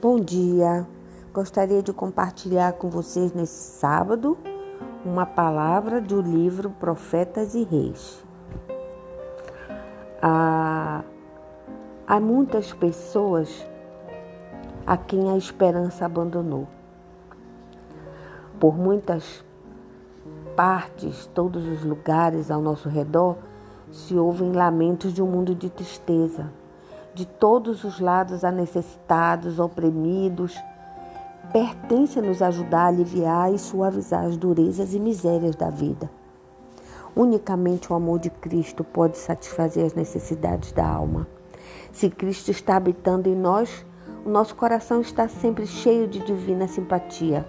Bom dia. Gostaria de compartilhar com vocês nesse sábado uma palavra do livro Profetas e Reis. Há, há muitas pessoas a quem a esperança abandonou. Por muitas partes, todos os lugares ao nosso redor, se ouvem lamentos de um mundo de tristeza de todos os lados a necessitados, oprimidos. Pertence a nos ajudar a aliviar e suavizar as durezas e misérias da vida. Unicamente o amor de Cristo pode satisfazer as necessidades da alma. Se Cristo está habitando em nós, o nosso coração está sempre cheio de divina simpatia.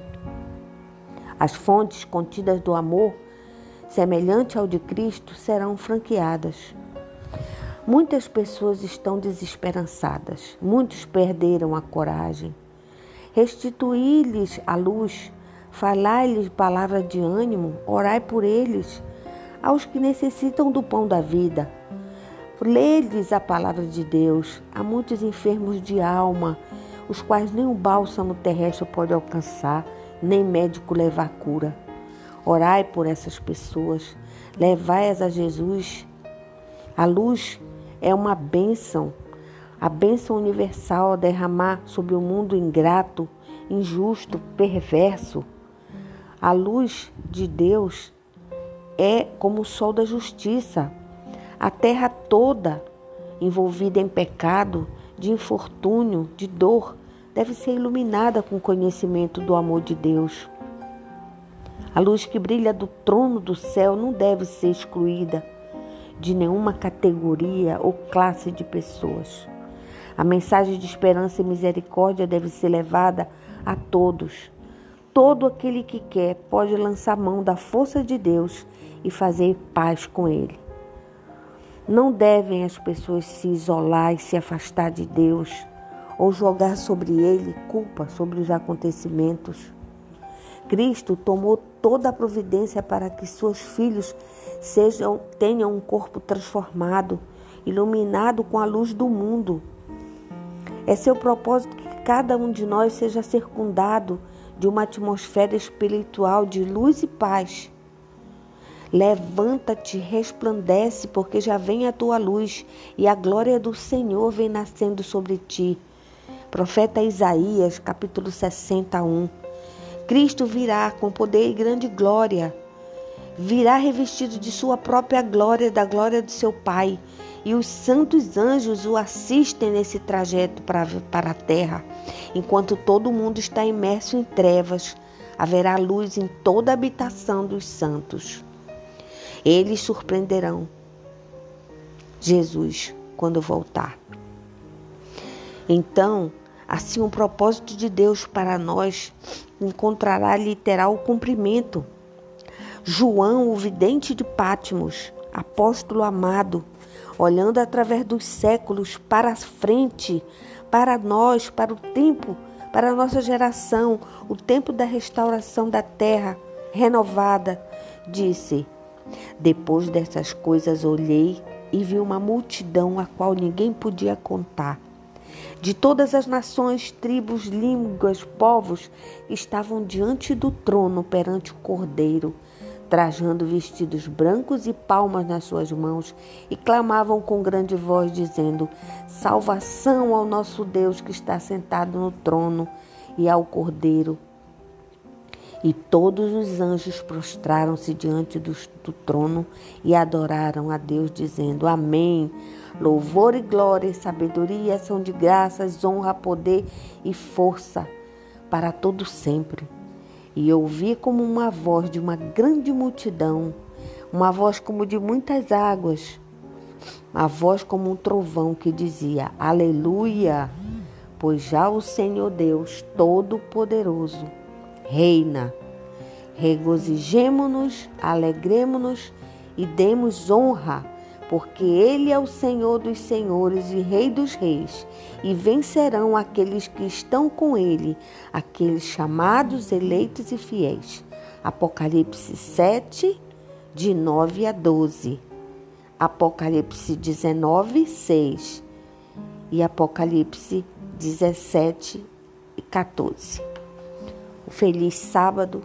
As fontes contidas do amor, semelhante ao de Cristo, serão franqueadas. Muitas pessoas estão desesperançadas, muitos perderam a coragem. Restituí-lhes a luz, falai-lhes palavra de ânimo, orai por eles, aos que necessitam do pão da vida. Lê-lhes a palavra de Deus. Há muitos enfermos de alma, os quais nem o bálsamo terrestre pode alcançar, nem médico levar cura. Orai por essas pessoas, levai-as a Jesus. A luz é uma bênção, a bênção universal a derramar sobre o mundo ingrato, injusto, perverso. A luz de Deus é como o sol da justiça. A terra toda, envolvida em pecado, de infortúnio, de dor, deve ser iluminada com o conhecimento do amor de Deus. A luz que brilha do trono do céu não deve ser excluída de nenhuma categoria ou classe de pessoas. A mensagem de esperança e misericórdia deve ser levada a todos. Todo aquele que quer pode lançar mão da força de Deus e fazer paz com Ele. Não devem as pessoas se isolar e se afastar de Deus ou jogar sobre Ele culpa sobre os acontecimentos. Cristo tomou toda a providência para que seus filhos sejam tenham um corpo transformado, iluminado com a luz do mundo. É seu propósito que cada um de nós seja circundado de uma atmosfera espiritual de luz e paz. Levanta-te, resplandece, porque já vem a tua luz e a glória do Senhor vem nascendo sobre ti. Profeta Isaías, capítulo 61. Cristo virá com poder e grande glória. Virá revestido de sua própria glória, da glória de seu Pai. E os santos anjos o assistem nesse trajeto para, para a terra. Enquanto todo mundo está imerso em trevas, haverá luz em toda a habitação dos santos. Eles surpreenderão Jesus quando voltar. Então, Assim, o propósito de Deus para nós encontrará literal cumprimento. João, o vidente de Pátimos, apóstolo amado, olhando através dos séculos para frente, para nós, para o tempo, para a nossa geração, o tempo da restauração da terra renovada, disse: Depois dessas coisas olhei e vi uma multidão a qual ninguém podia contar de todas as nações, tribos, línguas, povos estavam diante do trono perante o Cordeiro, trajando vestidos brancos e palmas nas suas mãos, e clamavam com grande voz, dizendo: Salvação ao nosso Deus que está sentado no trono e ao Cordeiro. E todos os anjos prostraram-se diante do, do, trono e adoraram a Deus, dizendo: Amém. Louvor e glória sabedoria são de graças, honra, poder e força para todo sempre. E ouvi como uma voz de uma grande multidão, uma voz como de muitas águas, uma voz como um trovão que dizia: Aleluia! Pois já o Senhor Deus Todo-Poderoso reina. Regozijemo-nos, alegremo-nos e demos honra porque Ele é o Senhor dos senhores e Rei dos reis, e vencerão aqueles que estão com Ele, aqueles chamados, eleitos e fiéis. Apocalipse 7, de 9 a 12. Apocalipse 19, 6 e Apocalipse 17, 14. Um feliz sábado.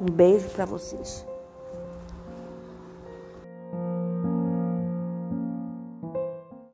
Um beijo para vocês.